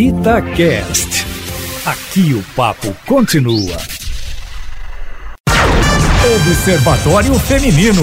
Itacast. Aqui o papo continua. Observatório Feminino.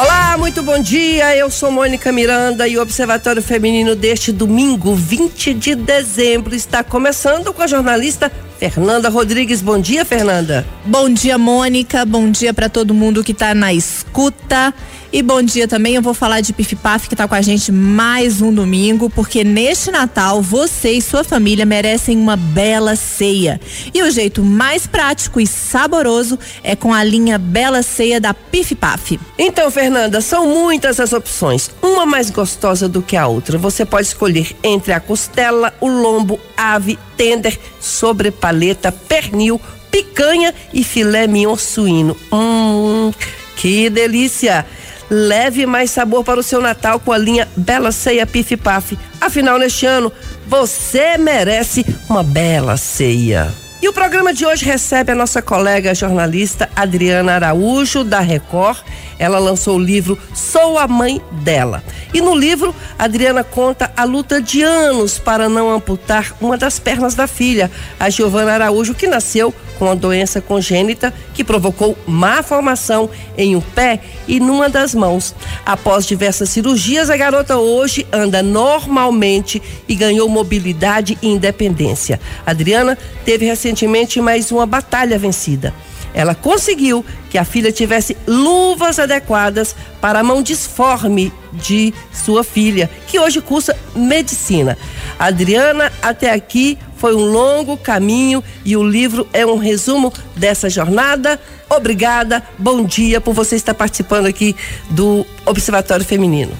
Olá, muito bom dia. Eu sou Mônica Miranda e o Observatório Feminino deste domingo, 20 de dezembro, está começando com a jornalista Fernanda Rodrigues. Bom dia, Fernanda. Bom dia, Mônica. Bom dia para todo mundo que está na escuta. E bom dia também, eu vou falar de Pifipaf que está com a gente mais um domingo, porque neste Natal você e sua família merecem uma bela ceia. E o jeito mais prático e saboroso é com a linha Bela Ceia da Pifipaf. Então, Fernanda, são muitas as opções, uma mais gostosa do que a outra. Você pode escolher entre a costela, o lombo, ave, tender, sobrepaleta, pernil, picanha e filé mignon suíno. Hum, que delícia! Leve mais sabor para o seu Natal com a linha Bela Ceia Pif Paf. Afinal, neste ano, você merece uma bela ceia. E o programa de hoje recebe a nossa colega jornalista Adriana Araújo, da Record. Ela lançou o livro Sou a Mãe dela. E no livro, Adriana conta a luta de anos para não amputar uma das pernas da filha, a Giovana Araújo, que nasceu com a doença congênita que provocou má formação em um pé e numa das mãos. Após diversas cirurgias, a garota hoje anda normalmente e ganhou mobilidade e independência. Adriana teve recentemente mais uma batalha vencida. Ela conseguiu que a filha tivesse luvas adequadas para a mão disforme de sua filha, que hoje cursa medicina. Adriana, até aqui foi um longo caminho e o livro é um resumo dessa jornada. Obrigada, bom dia por você estar participando aqui do Observatório Feminino.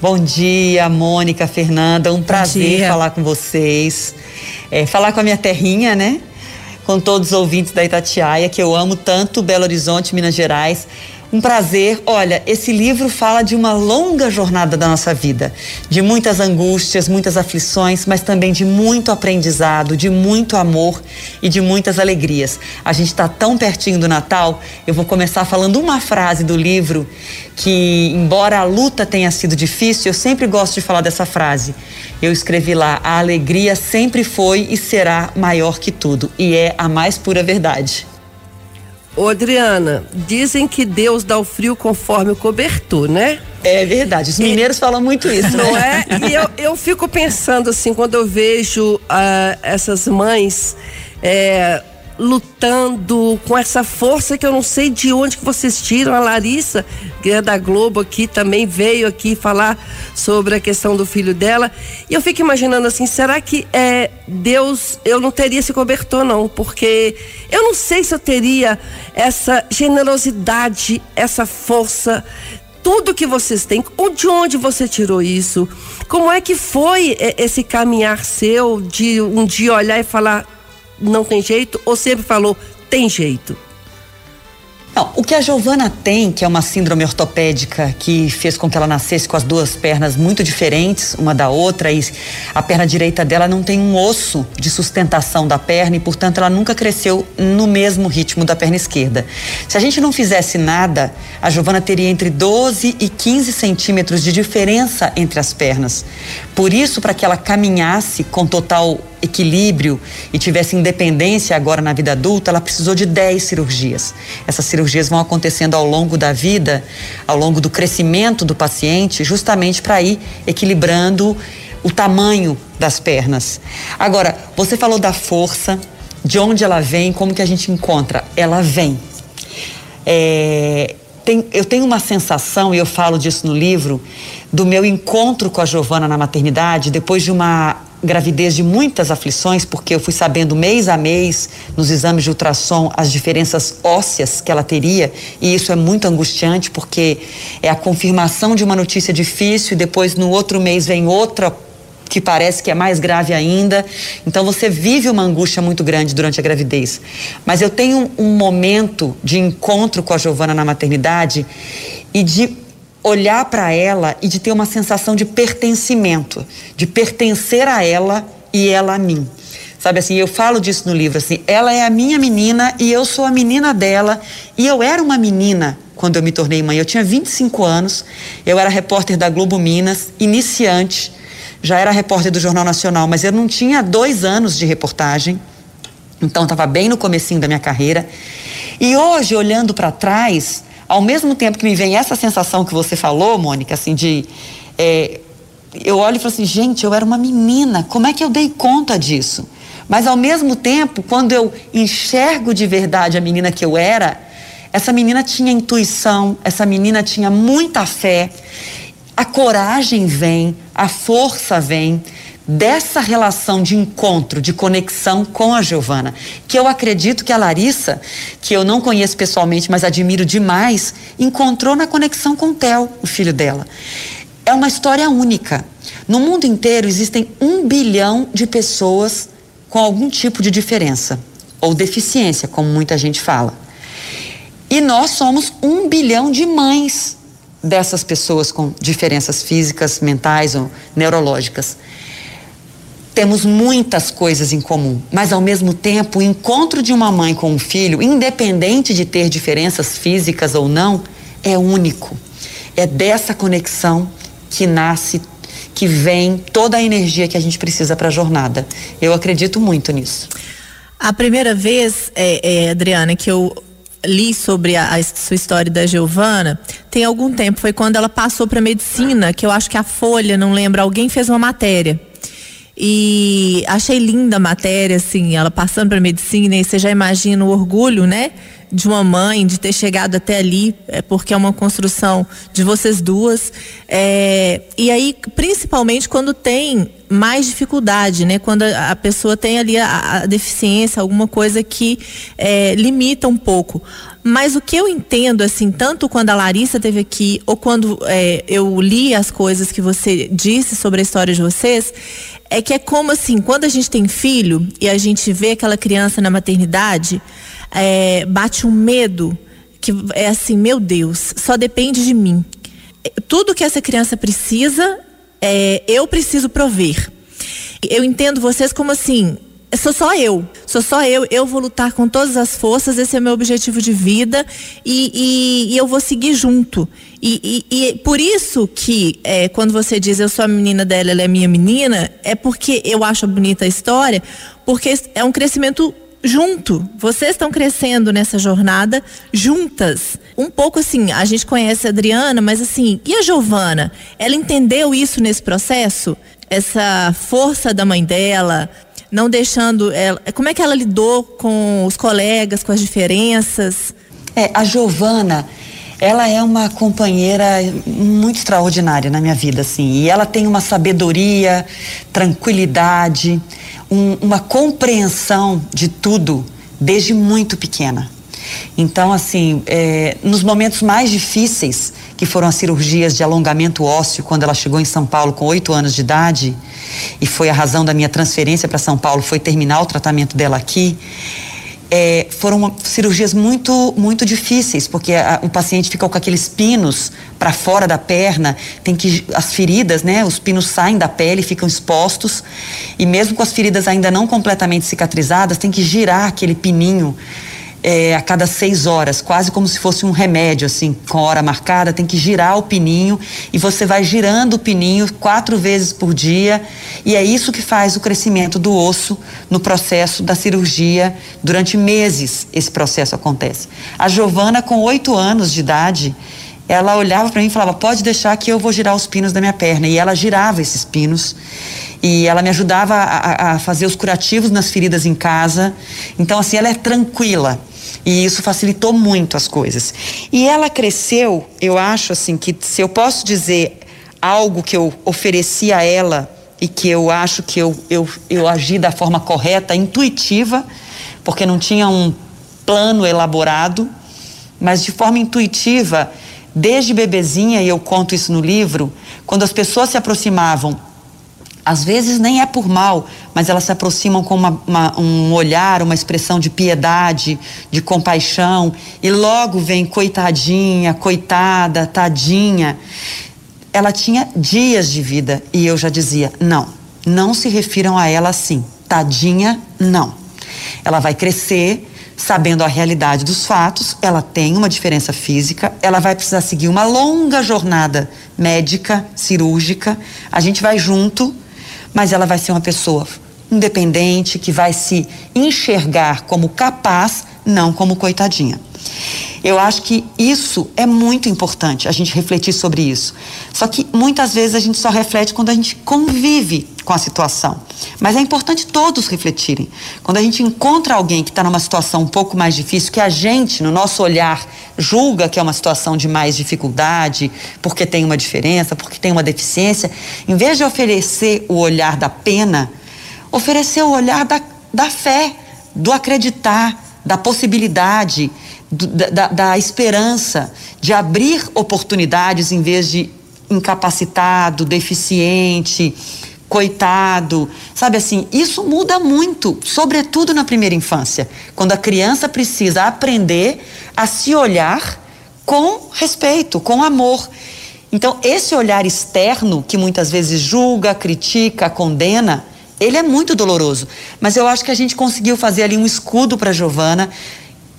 Bom dia, Mônica, Fernanda, um prazer falar com vocês. É, falar com a minha terrinha, né? com todos os ouvintes da Itatiaia, que eu amo tanto, Belo Horizonte, Minas Gerais. Um prazer. Olha, esse livro fala de uma longa jornada da nossa vida, de muitas angústias, muitas aflições, mas também de muito aprendizado, de muito amor e de muitas alegrias. A gente está tão pertinho do Natal, eu vou começar falando uma frase do livro que, embora a luta tenha sido difícil, eu sempre gosto de falar dessa frase. Eu escrevi lá: a alegria sempre foi e será maior que tudo, e é a mais pura verdade. Ô Adriana, dizem que Deus dá o frio conforme o cobertor, né? É verdade, os mineiros e, falam muito isso. Não né? é? E eu, eu fico pensando assim, quando eu vejo uh, essas mães. É, lutando com essa força que eu não sei de onde que vocês tiram. A Larissa, que é da Globo aqui, também veio aqui falar sobre a questão do filho dela. E eu fico imaginando assim, será que é Deus, eu não teria esse cobertor não, porque eu não sei se eu teria essa generosidade, essa força tudo que vocês têm, de onde você tirou isso? Como é que foi é, esse caminhar seu de um dia olhar e falar, não tem jeito ou sempre falou tem jeito? Não, o que a Giovana tem, que é uma síndrome ortopédica que fez com que ela nascesse com as duas pernas muito diferentes uma da outra e a perna direita dela não tem um osso de sustentação da perna e, portanto, ela nunca cresceu no mesmo ritmo da perna esquerda. Se a gente não fizesse nada, a Giovana teria entre 12 e 15 centímetros de diferença entre as pernas. Por isso, para que ela caminhasse com total equilíbrio e tivesse independência agora na vida adulta, ela precisou de 10 cirurgias. Essas cirurgias vão acontecendo ao longo da vida, ao longo do crescimento do paciente, justamente para ir equilibrando o tamanho das pernas. Agora, você falou da força, de onde ela vem, como que a gente encontra? Ela vem. É, tem, eu tenho uma sensação, e eu falo disso no livro, do meu encontro com a Giovana na maternidade, depois de uma gravidez de muitas aflições, porque eu fui sabendo mês a mês, nos exames de ultrassom, as diferenças ósseas que ela teria, e isso é muito angustiante, porque é a confirmação de uma notícia difícil, e depois no outro mês vem outra que parece que é mais grave ainda. Então você vive uma angústia muito grande durante a gravidez. Mas eu tenho um momento de encontro com a Giovana na maternidade e de olhar para ela e de ter uma sensação de pertencimento, de pertencer a ela e ela a mim. Sabe assim, eu falo disso no livro assim, ela é a minha menina e eu sou a menina dela, e eu era uma menina quando eu me tornei mãe. Eu tinha 25 anos, eu era repórter da Globo Minas, iniciante, já era repórter do Jornal Nacional, mas eu não tinha dois anos de reportagem, então estava bem no comecinho da minha carreira. E hoje, olhando para trás, ao mesmo tempo que me vem essa sensação que você falou, Mônica, assim, de. É, eu olho e falo assim, gente, eu era uma menina, como é que eu dei conta disso? Mas ao mesmo tempo, quando eu enxergo de verdade a menina que eu era, essa menina tinha intuição, essa menina tinha muita fé. A coragem vem, a força vem dessa relação de encontro, de conexão com a Giovana, que eu acredito que a Larissa, que eu não conheço pessoalmente, mas admiro demais, encontrou na conexão com o Theo, o filho dela. É uma história única. No mundo inteiro existem um bilhão de pessoas com algum tipo de diferença ou deficiência, como muita gente fala. E nós somos um bilhão de mães dessas pessoas com diferenças físicas, mentais ou neurológicas. Temos muitas coisas em comum, mas ao mesmo tempo, o encontro de uma mãe com um filho, independente de ter diferenças físicas ou não, é único. É dessa conexão que nasce que vem toda a energia que a gente precisa para a jornada. Eu acredito muito nisso. A primeira vez, é, é, Adriana, que eu li sobre a, a, sua história da Giovana tem algum tempo. Foi quando ela passou para medicina, que eu acho que a Folha, não lembro, alguém fez uma matéria. E achei linda a matéria, assim, ela passando para medicina, e você já imagina o orgulho, né? de uma mãe de ter chegado até ali, é, porque é uma construção de vocês duas. É, e aí, principalmente quando tem mais dificuldade, né? Quando a, a pessoa tem ali a, a, deficiência, alguma coisa que é, limita um pouco. Mas o que eu entendo, assim, tanto quando a Larissa teve aqui, ou quando é, eu li as coisas que você disse sobre a história de vocês, é que é como assim, quando a gente tem filho e a gente vê aquela criança na maternidade, é, bate um medo que é assim, meu Deus, só depende de mim. Tudo que essa criança precisa, é, eu preciso prover. Eu entendo vocês como assim, sou só eu, sou só eu, eu vou lutar com todas as forças, esse é meu objetivo de vida e, e, e eu vou seguir junto. E, e, e por isso que é, quando você diz eu sou a menina dela, ela é minha menina, é porque eu acho bonita a história, porque é um crescimento junto. Vocês estão crescendo nessa jornada juntas. Um pouco assim, a gente conhece a Adriana, mas assim, e a Giovana? Ela entendeu isso nesse processo? Essa força da mãe dela, não deixando ela. Como é que ela lidou com os colegas, com as diferenças? É, a Giovana, ela é uma companheira muito extraordinária na minha vida, assim. E ela tem uma sabedoria, tranquilidade um, uma compreensão de tudo desde muito pequena. Então, assim, é, nos momentos mais difíceis, que foram as cirurgias de alongamento ósseo, quando ela chegou em São Paulo com oito anos de idade, e foi a razão da minha transferência para São Paulo, foi terminar o tratamento dela aqui é, foram cirurgias muito muito difíceis porque a, o paciente fica com aqueles pinos para fora da perna tem que as feridas né os pinos saem da pele ficam expostos e mesmo com as feridas ainda não completamente cicatrizadas tem que girar aquele pininho é, a cada seis horas, quase como se fosse um remédio, assim, com hora marcada, tem que girar o pininho e você vai girando o pininho quatro vezes por dia e é isso que faz o crescimento do osso no processo da cirurgia. Durante meses esse processo acontece. A Giovana, com oito anos de idade, ela olhava para mim e falava: pode deixar que eu vou girar os pinos da minha perna. E ela girava esses pinos e ela me ajudava a, a fazer os curativos nas feridas em casa. Então, assim, ela é tranquila. E isso facilitou muito as coisas. E ela cresceu, eu acho assim, que se eu posso dizer algo que eu ofereci a ela e que eu acho que eu, eu, eu agi da forma correta, intuitiva, porque não tinha um plano elaborado, mas de forma intuitiva, desde bebezinha, e eu conto isso no livro, quando as pessoas se aproximavam às vezes nem é por mal, mas elas se aproximam com uma, uma, um olhar, uma expressão de piedade, de compaixão, e logo vem coitadinha, coitada, tadinha. Ela tinha dias de vida e eu já dizia: não, não se refiram a ela assim. Tadinha, não. Ela vai crescer sabendo a realidade dos fatos, ela tem uma diferença física, ela vai precisar seguir uma longa jornada médica, cirúrgica. A gente vai junto mas ela vai ser uma pessoa independente que vai se enxergar como capaz, não como coitadinha. Eu acho que isso é muito importante, a gente refletir sobre isso. Só que muitas vezes a gente só reflete quando a gente convive com a situação. Mas é importante todos refletirem. Quando a gente encontra alguém que está numa situação um pouco mais difícil, que a gente, no nosso olhar, julga que é uma situação de mais dificuldade, porque tem uma diferença, porque tem uma deficiência, em vez de oferecer o olhar da pena, oferecer o olhar da, da fé, do acreditar, da possibilidade da, da esperança, de abrir oportunidades em vez de incapacitado, deficiente, coitado, sabe assim, isso muda muito, sobretudo na primeira infância, quando a criança precisa aprender a se olhar com respeito, com amor. Então, esse olhar externo que muitas vezes julga, critica, condena, ele é muito doloroso, mas eu acho que a gente conseguiu fazer ali um escudo para Giovana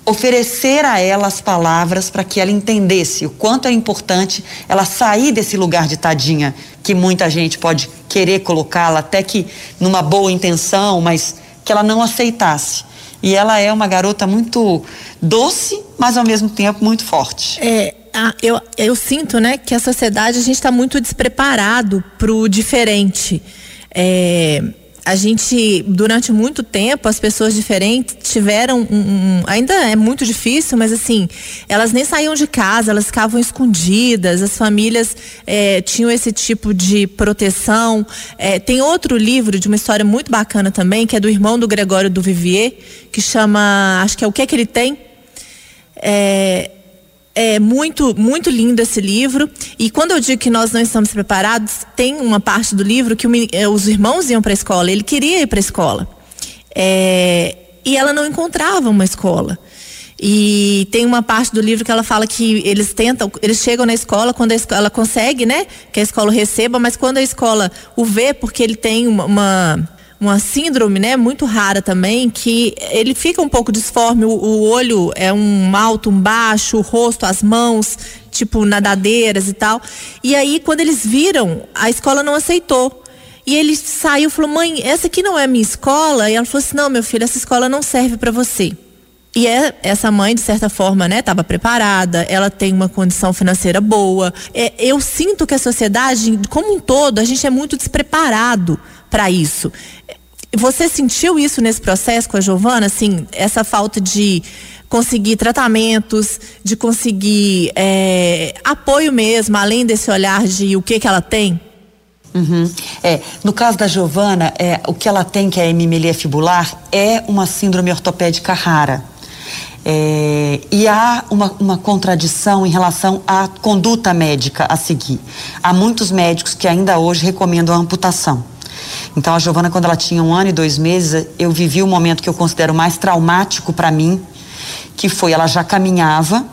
oferecer a ela as palavras para que ela entendesse o quanto é importante ela sair desse lugar de tadinha que muita gente pode querer colocá-la até que numa boa intenção, mas que ela não aceitasse. E ela é uma garota muito doce, mas ao mesmo tempo muito forte. É, eu, eu sinto, né, que a sociedade a gente está muito despreparado para o diferente. É, a gente, durante muito tempo, as pessoas diferentes tiveram um, um, ainda é muito difícil, mas assim, elas nem saíam de casa, elas ficavam escondidas, as famílias é, tinham esse tipo de proteção. É, tem outro livro de uma história muito bacana também, que é do irmão do Gregório do Vivier, que chama, acho que é O que é que ele tem? É, é muito, muito lindo esse livro. E quando eu digo que nós não estamos preparados, tem uma parte do livro que o, é, os irmãos iam para a escola. Ele queria ir para a escola. É, e ela não encontrava uma escola. E tem uma parte do livro que ela fala que eles tentam, eles chegam na escola quando a escola, consegue, né, que a escola receba, mas quando a escola o vê, porque ele tem uma, uma uma síndrome, né, muito rara também, que ele fica um pouco disforme, o, o, olho é um alto, um baixo, o rosto, as mãos, tipo nadadeiras e tal. E aí, quando eles viram, a escola não aceitou. E ele saiu e falou: "Mãe, essa aqui não é minha escola". E ela falou assim: "Não, meu filho, essa escola não serve para você". E é, essa mãe, de certa forma, né, estava preparada, ela tem uma condição financeira boa. É, eu sinto que a sociedade, como um todo, a gente é muito despreparado para isso. Você sentiu isso nesse processo com a Giovana, assim, essa falta de conseguir tratamentos, de conseguir é, apoio mesmo, além desse olhar de o que que ela tem? Uhum. É, no caso da Giovana, é, o que ela tem, que é a hemimelia fibular, é uma síndrome ortopédica rara. É, e há uma, uma contradição em relação à conduta médica a seguir. Há muitos médicos que ainda hoje recomendam a amputação. Então a Giovana, quando ela tinha um ano e dois meses, eu vivi o momento que eu considero mais traumático para mim, que foi ela já caminhava,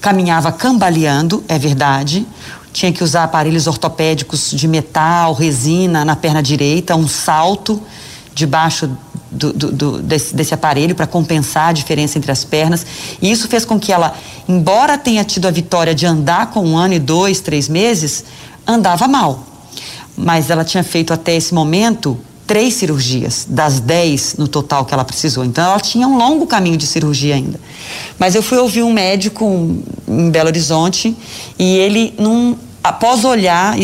caminhava cambaleando, é verdade. Tinha que usar aparelhos ortopédicos de metal, resina na perna direita, um salto debaixo do, do, do, desse, desse aparelho para compensar a diferença entre as pernas. E isso fez com que ela, embora tenha tido a vitória de andar com um ano e dois, três meses, andava mal mas ela tinha feito até esse momento três cirurgias, das dez no total que ela precisou. Então ela tinha um longo caminho de cirurgia ainda. Mas eu fui ouvir um médico em Belo Horizonte e ele, num, após olhar,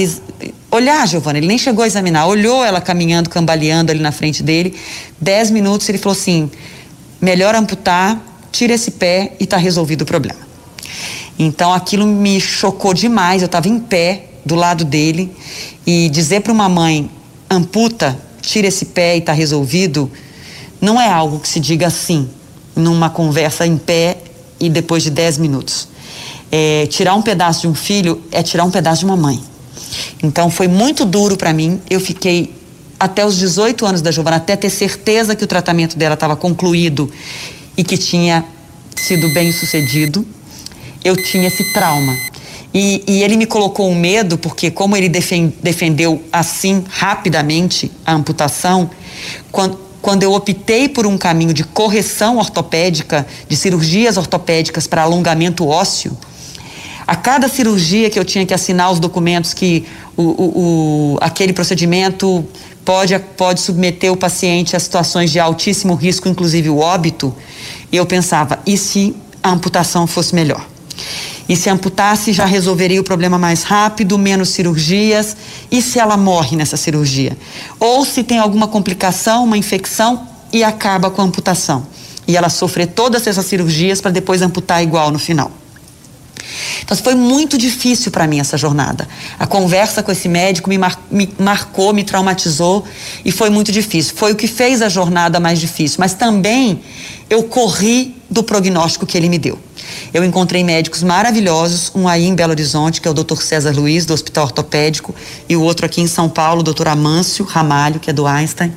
olhar, Giovana, ele nem chegou a examinar, olhou ela caminhando, cambaleando ali na frente dele. Dez minutos ele falou assim: melhor amputar, tira esse pé e está resolvido o problema. Então aquilo me chocou demais. Eu estava em pé do lado dele e dizer para uma mãe amputa, tira esse pé e está resolvido, não é algo que se diga assim, numa conversa em pé e depois de 10 minutos. É, tirar um pedaço de um filho é tirar um pedaço de uma mãe. Então foi muito duro para mim. Eu fiquei até os 18 anos da Giovana, até ter certeza que o tratamento dela estava concluído e que tinha sido bem sucedido. Eu tinha esse trauma. E, e, ele me colocou um medo, porque como ele defendeu assim rapidamente a amputação, quando, quando eu optei por um caminho de correção ortopédica, de cirurgias ortopédicas para alongamento ósseo, a cada cirurgia que eu tinha que assinar os documentos que o, o, o aquele procedimento pode, pode submeter o paciente a situações de altíssimo risco, inclusive o óbito. Eu pensava, e se a amputação fosse melhor? E se amputasse, já resolveria o problema mais rápido, menos cirurgias. E se ela morre nessa cirurgia? Ou se tem alguma complicação, uma infecção e acaba com a amputação. E ela sofrer todas essas cirurgias para depois amputar igual no final. Então foi muito difícil para mim essa jornada. A conversa com esse médico me, mar, me, marcou, me traumatizou e foi muito difícil. Foi o que fez a jornada mais difícil, mas também eu corri do prognóstico que ele me deu. Eu encontrei médicos maravilhosos, um aí em Belo Horizonte, que é o Dr. César Luiz, do Hospital Ortopédico, e o outro aqui em São Paulo, o Dr. Amâncio Ramalho, que é do Einstein,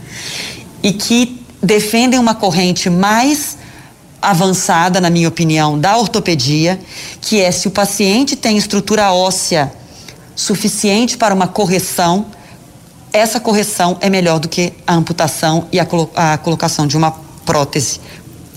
e que defendem uma corrente mais avançada, na minha opinião, da ortopedia, que é se o paciente tem estrutura óssea suficiente para uma correção, essa correção é melhor do que a amputação e a, colo a colocação de uma prótese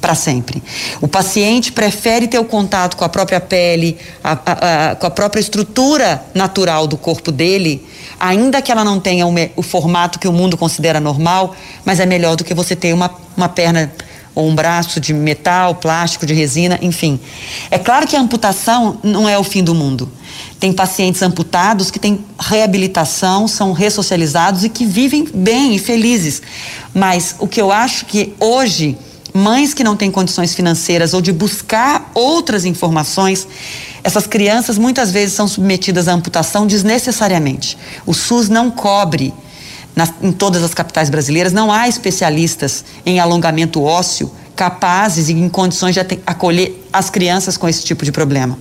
para sempre. O paciente prefere ter o contato com a própria pele, a, a, a, com a própria estrutura natural do corpo dele, ainda que ela não tenha o, o, formato que o mundo considera normal, mas é melhor do que você ter uma, uma perna ou um braço de metal, plástico, de resina, enfim. É claro que a amputação não é o fim do mundo. Tem pacientes amputados que têm reabilitação, são ressocializados e que vivem bem e felizes. Mas o que eu acho que hoje, mães que não têm condições financeiras ou de buscar outras informações, essas crianças muitas vezes são submetidas à amputação desnecessariamente. O SUS não cobre em todas as capitais brasileiras, não há especialistas em alongamento ósseo capazes e em condições de acolher as crianças com esse tipo de problema.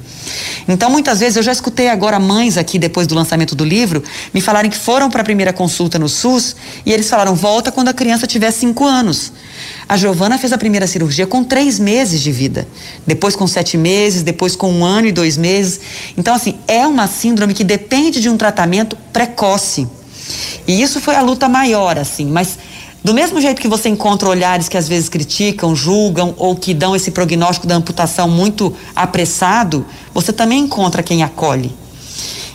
Então, muitas vezes, eu já escutei agora mães aqui, depois do lançamento do livro, me falarem que foram para a primeira consulta no SUS e eles falaram: volta quando a criança tiver cinco anos. A Giovana fez a primeira cirurgia com três meses de vida, depois com sete meses, depois com um ano e dois meses. Então, assim, é uma síndrome que depende de um tratamento precoce. E isso foi a luta maior, assim, mas do mesmo jeito que você encontra olhares que às vezes criticam, julgam ou que dão esse prognóstico da amputação muito apressado, você também encontra quem acolhe.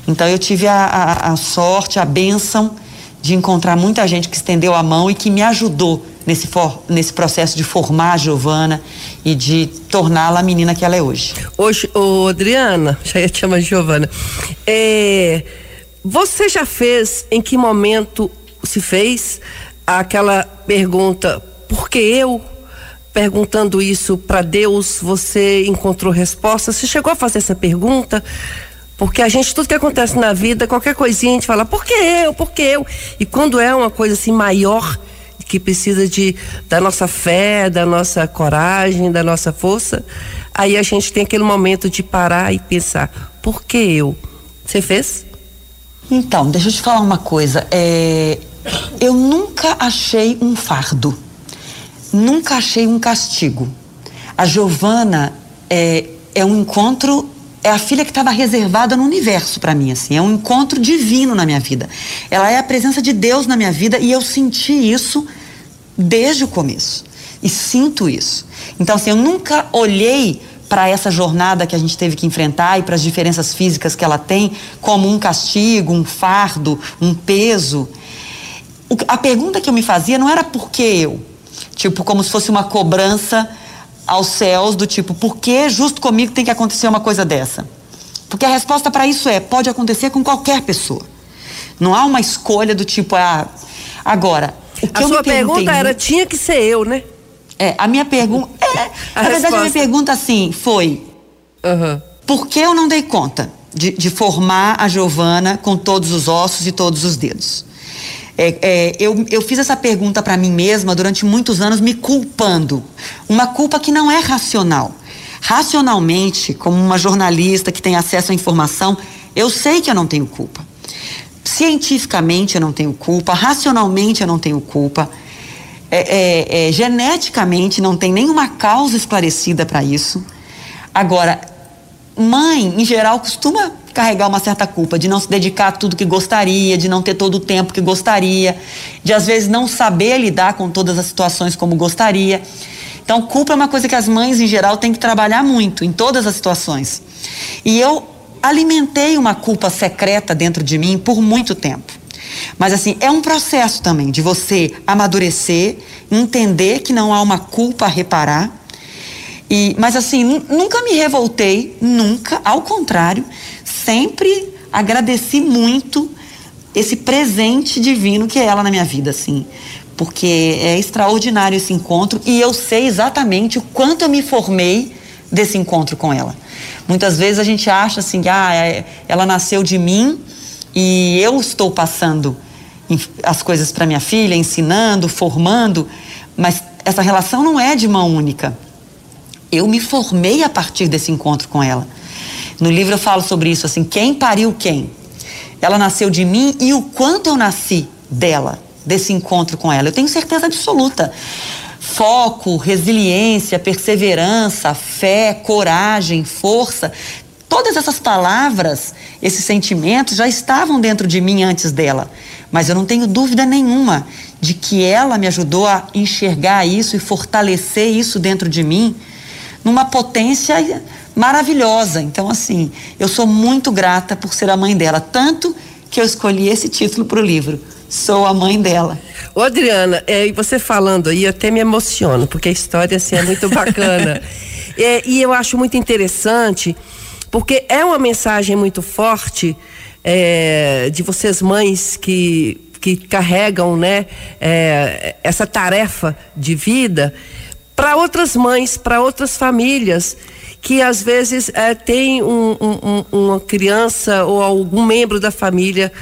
Então eu tive a, a, a sorte, a benção de encontrar muita gente que estendeu a mão e que me ajudou nesse, for, nesse processo de formar a Giovana e de torná-la a menina que ela é hoje. Hoje, ô Adriana, já ia te chamar de Giovana, é, você já fez, em que momento se fez aquela pergunta, por que eu? Perguntando isso para Deus, você encontrou resposta? Você chegou a fazer essa pergunta? Porque a gente, tudo que acontece na vida, qualquer coisinha, a gente fala, por que eu? Por que eu? E quando é uma coisa assim maior, que precisa de, da nossa fé, da nossa coragem, da nossa força, aí a gente tem aquele momento de parar e pensar, por que eu? Você fez? Então, deixa eu te falar uma coisa. É, eu nunca achei um fardo, nunca achei um castigo. A Giovana é, é um encontro, é a filha que estava reservada no universo para mim, assim, é um encontro divino na minha vida. Ela é a presença de Deus na minha vida e eu senti isso desde o começo. E sinto isso. Então, assim, eu nunca olhei para essa jornada que a gente teve que enfrentar e para as diferenças físicas que ela tem, como um castigo, um fardo, um peso. O, a pergunta que eu me fazia não era por que eu, tipo, como se fosse uma cobrança aos céus, do tipo, por que justo comigo tem que acontecer uma coisa dessa? Porque a resposta para isso é: pode acontecer com qualquer pessoa. Não há uma escolha do tipo, ah, agora. A sua pergunta era: tinha que ser eu, né? É, a minha pergunta. É, a na verdade, a minha pergunta assim foi: uhum. por que eu não dei conta de, de formar a Giovana com todos os ossos e todos os dedos? É, é, eu, eu fiz essa pergunta para mim mesma durante muitos anos, me culpando. Uma culpa que não é racional. Racionalmente, como uma jornalista que tem acesso à informação, eu sei que eu não tenho culpa. Cientificamente eu não tenho culpa, racionalmente eu não tenho culpa é, é, é, geneticamente não tem nenhuma causa esclarecida para isso. Agora, mãe, em geral, costuma carregar uma certa culpa de não se dedicar a tudo que gostaria, de não ter todo o tempo que gostaria, de às vezes não saber lidar com todas as situações como gostaria. Então, culpa é uma coisa que as mães, em geral, têm que trabalhar muito em todas as situações. E eu alimentei uma culpa secreta dentro de mim por muito tempo. Mas assim, é um processo também de você amadurecer, entender que não há uma culpa a reparar. E, mas assim, nunca me revoltei, nunca, ao contrário, sempre agradeci muito esse presente divino que é ela na minha vida, assim. Porque é extraordinário esse encontro e eu sei exatamente o quanto eu me formei desse encontro com ela. Muitas vezes a gente acha assim, ah, é, ela nasceu de mim e eu estou passando as coisas para minha filha, ensinando, formando, mas essa relação não é de mão única. Eu me formei a partir desse encontro com ela. No livro eu falo sobre isso assim, quem pariu quem? Ela nasceu de mim e o quanto eu nasci dela, desse encontro com ela. Eu tenho certeza absoluta. Foco, resiliência, perseverança, fé, coragem, força, todas essas palavras, esses sentimentos já estavam dentro de mim antes dela. Mas eu não tenho dúvida nenhuma de que ela me ajudou a enxergar isso e fortalecer isso dentro de mim numa potência maravilhosa. Então, assim, eu sou muito grata por ser a mãe dela, tanto que eu escolhi esse título para o livro. Sou a mãe dela. Ô Adriana, é, e você falando aí, eu até me emociono, porque a história assim, é muito bacana. é, e eu acho muito interessante, porque é uma mensagem muito forte é, de vocês mães que, que carregam né, é, essa tarefa de vida para outras mães, para outras famílias que às vezes é, tem um, um, uma criança ou algum membro da família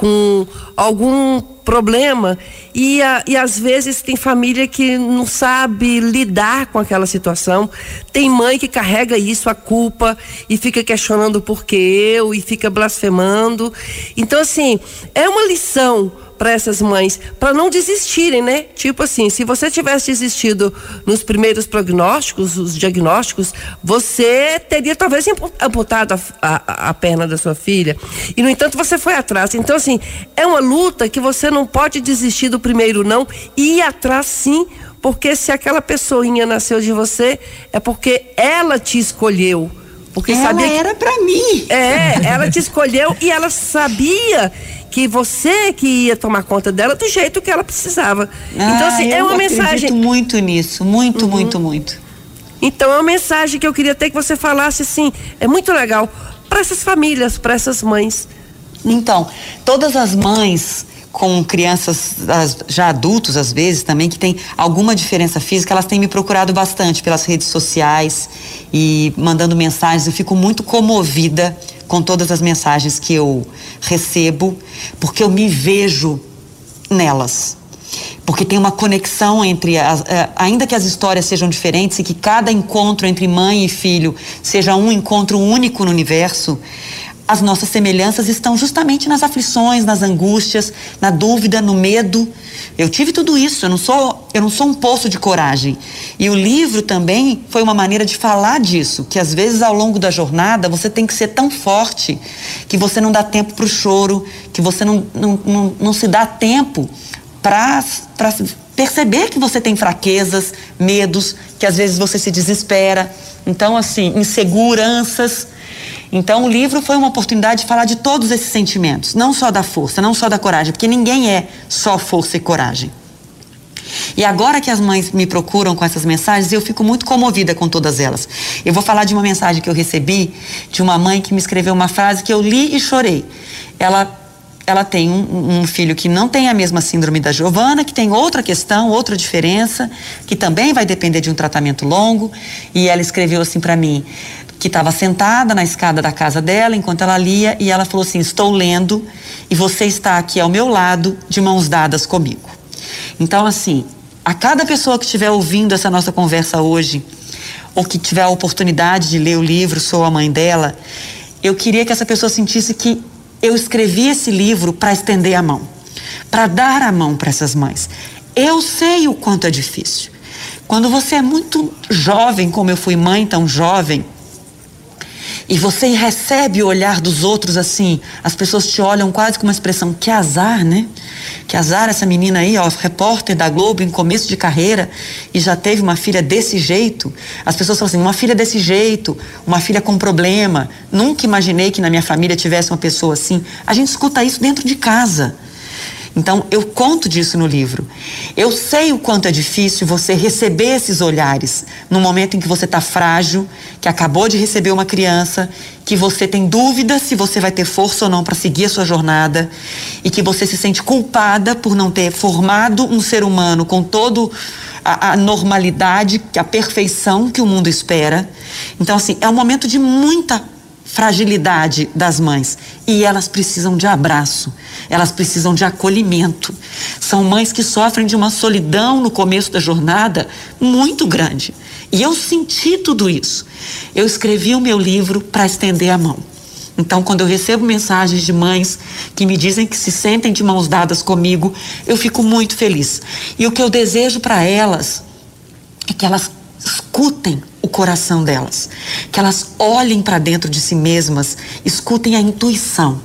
com algum problema e, a, e às vezes tem família que não sabe lidar com aquela situação, tem mãe que carrega isso, a culpa, e fica questionando por que eu, e fica blasfemando. Então, assim, é uma lição para essas mães, para não desistirem, né? Tipo assim, se você tivesse desistido nos primeiros prognósticos, os diagnósticos, você teria talvez amputado a, a, a perna da sua filha. E, no entanto, você foi atrás. Então, assim, é uma luta que você não pode desistir do primeiro não e ir atrás sim, porque se aquela pessoinha nasceu de você, é porque ela te escolheu. Porque ela sabia que... era para mim. É, ela te escolheu e ela sabia que você que ia tomar conta dela do jeito que ela precisava. Ah, então, assim, é uma mensagem. muito nisso, muito, uhum. muito, muito. Então, é uma mensagem que eu queria até que você falasse assim, é muito legal para essas famílias, para essas mães. Então, todas as mães com crianças já adultos às vezes também que tem alguma diferença física, elas têm me procurado bastante pelas redes sociais e mandando mensagens. Eu fico muito comovida com todas as mensagens que eu recebo, porque eu me vejo nelas. Porque tem uma conexão entre, as, ainda que as histórias sejam diferentes e que cada encontro entre mãe e filho seja um encontro único no universo, as nossas semelhanças estão justamente nas aflições, nas angústias, na dúvida, no medo. Eu tive tudo isso, eu não sou, eu não sou um poço de coragem. E o livro também foi uma maneira de falar disso, que às vezes ao longo da jornada você tem que ser tão forte que você não dá tempo para o choro, que você não, não, não, não se dá tempo para perceber que você tem fraquezas, medos, que às vezes você se desespera. Então, assim, inseguranças. Então, o livro foi uma oportunidade de falar de todos esses sentimentos, não só da força, não só da coragem, porque ninguém é só força e coragem. E agora que as mães me procuram com essas mensagens, eu fico muito comovida com todas elas. Eu vou falar de uma mensagem que eu recebi de uma mãe que me escreveu uma frase que eu li e chorei. Ela ela tem um, um, filho que não tem a mesma síndrome da Giovana, que tem outra questão, outra diferença, que também vai depender de um tratamento longo. E ela escreveu assim para mim: que estava sentada na escada da casa dela enquanto ela lia e ela falou assim: Estou lendo e você está aqui ao meu lado, de mãos dadas comigo. Então, assim, a cada pessoa que estiver ouvindo essa nossa conversa hoje, ou que tiver a oportunidade de ler o livro Sou a Mãe dela, eu queria que essa pessoa sentisse que eu escrevi esse livro para estender a mão, para dar a mão para essas mães. Eu sei o quanto é difícil. Quando você é muito jovem, como eu fui mãe tão jovem, e você recebe o olhar dos outros assim, as pessoas te olham quase com uma expressão, que azar, né? Que azar essa menina aí, ó, repórter da Globo em começo de carreira e já teve uma filha desse jeito. As pessoas falam assim, uma filha desse jeito, uma filha com problema. Nunca imaginei que na minha família tivesse uma pessoa assim. A gente escuta isso dentro de casa. Então, eu conto disso no livro. Eu sei o quanto é difícil você receber esses olhares no momento em que você está frágil, que acabou de receber uma criança, que você tem dúvida se você vai ter força ou não para seguir a sua jornada e que você se sente culpada por não ter formado um ser humano com todo a, a normalidade, a perfeição que o mundo espera. Então, assim, é um momento de muita fragilidade das mães e elas precisam de abraço, elas precisam de acolhimento. São mães que sofrem de uma solidão no começo da jornada muito grande. E eu senti tudo isso. Eu escrevi o meu livro para estender a mão. Então, quando eu recebo mensagens de mães que me dizem que se sentem de mãos dadas comigo, eu fico muito feliz. E o que eu desejo para elas é que elas escutem o coração delas, que elas olhem para dentro de si mesmas, escutem a intuição.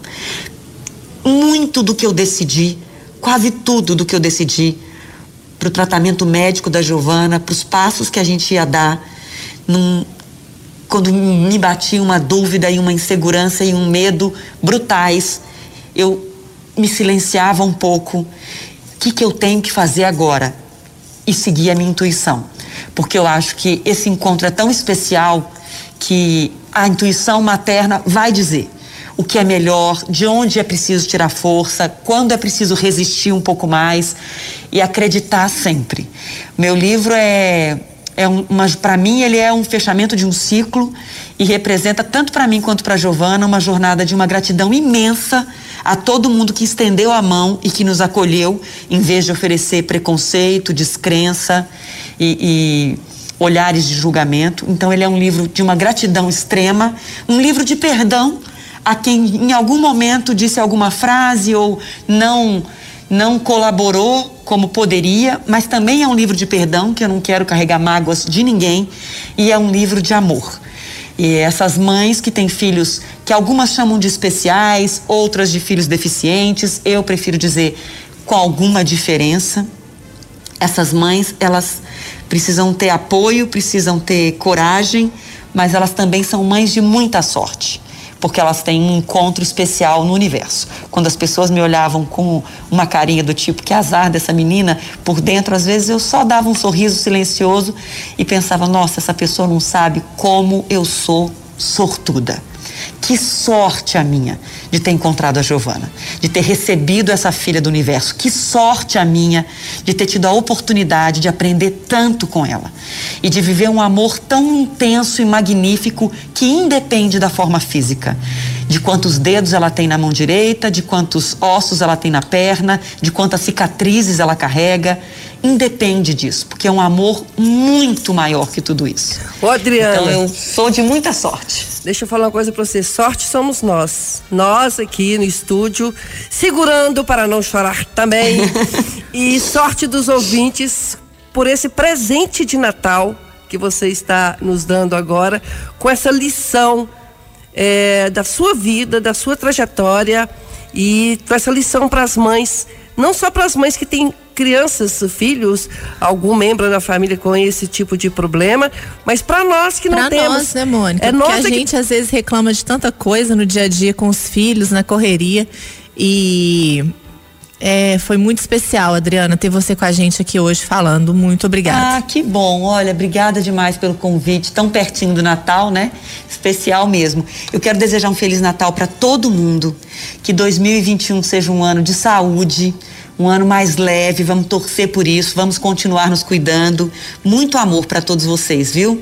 Muito do que eu decidi, quase tudo do que eu decidi para o tratamento médico da Giovana, para os passos que a gente ia dar, num, quando me batia uma dúvida e uma insegurança e um medo brutais, eu me silenciava um pouco. O que, que eu tenho que fazer agora? E seguir a minha intuição porque eu acho que esse encontro é tão especial que a intuição materna vai dizer o que é melhor, de onde é preciso tirar força, quando é preciso resistir um pouco mais e acreditar sempre. Meu livro é é um, para mim ele é um fechamento de um ciclo e representa tanto para mim quanto para Giovana uma jornada de uma gratidão imensa a todo mundo que estendeu a mão e que nos acolheu em vez de oferecer preconceito, descrença e, e olhares de julgamento. Então ele é um livro de uma gratidão extrema, um livro de perdão a quem em algum momento disse alguma frase ou não não colaborou como poderia, mas também é um livro de perdão, que eu não quero carregar mágoas de ninguém, e é um livro de amor. E essas mães que têm filhos que algumas chamam de especiais, outras de filhos deficientes, eu prefiro dizer com alguma diferença. Essas mães, elas precisam ter apoio, precisam ter coragem, mas elas também são mães de muita sorte porque elas têm um encontro especial no universo. Quando as pessoas me olhavam com uma carinha do tipo que azar dessa menina, por dentro às vezes eu só dava um sorriso silencioso e pensava: nossa, essa pessoa não sabe como eu sou sortuda. Que sorte a minha de ter encontrado a Giovana, de ter recebido essa filha do universo. Que sorte a minha de ter tido a oportunidade de aprender tanto com ela e de viver um amor tão intenso e magnífico que independe da forma física. De quantos dedos ela tem na mão direita, de quantos ossos ela tem na perna, de quantas cicatrizes ela carrega independe disso, porque é um amor muito maior que tudo isso. Ô, Adriana. Então eu sou de muita sorte. Deixa eu falar uma coisa para você. Sorte somos nós. Nós aqui no estúdio, segurando para não chorar também. e sorte dos ouvintes por esse presente de Natal que você está nos dando agora, com essa lição é, da sua vida, da sua trajetória e com essa lição para as mães, não só para as mães que têm crianças, filhos, algum membro da família com esse tipo de problema, mas para nós que não pra temos. nós, né, Mônica? É Porque nós a é que- gente às vezes reclama de tanta coisa no dia a dia com os filhos, na correria. E é, foi muito especial, Adriana, ter você com a gente aqui hoje falando. Muito obrigada. Ah, que bom. Olha, obrigada demais pelo convite, tão pertinho do Natal, né? Especial mesmo. Eu quero desejar um feliz Natal para todo mundo. Que 2021 seja um ano de saúde, um ano mais leve. Vamos torcer por isso, vamos continuar nos cuidando. Muito amor para todos vocês, viu?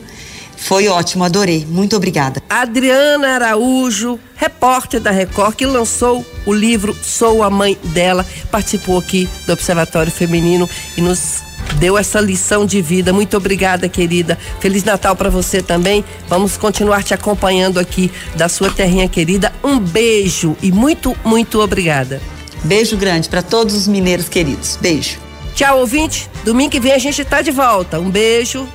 Foi ótimo, adorei. Muito obrigada. Adriana Araújo, repórter da Record, que lançou o livro Sou a Mãe dela, participou aqui do Observatório Feminino e nos deu essa lição de vida. Muito obrigada, querida. Feliz Natal para você também. Vamos continuar te acompanhando aqui da sua terrinha querida. Um beijo e muito, muito obrigada. Beijo grande para todos os mineiros queridos. Beijo. Tchau, ouvinte. Domingo que vem a gente tá de volta. Um beijo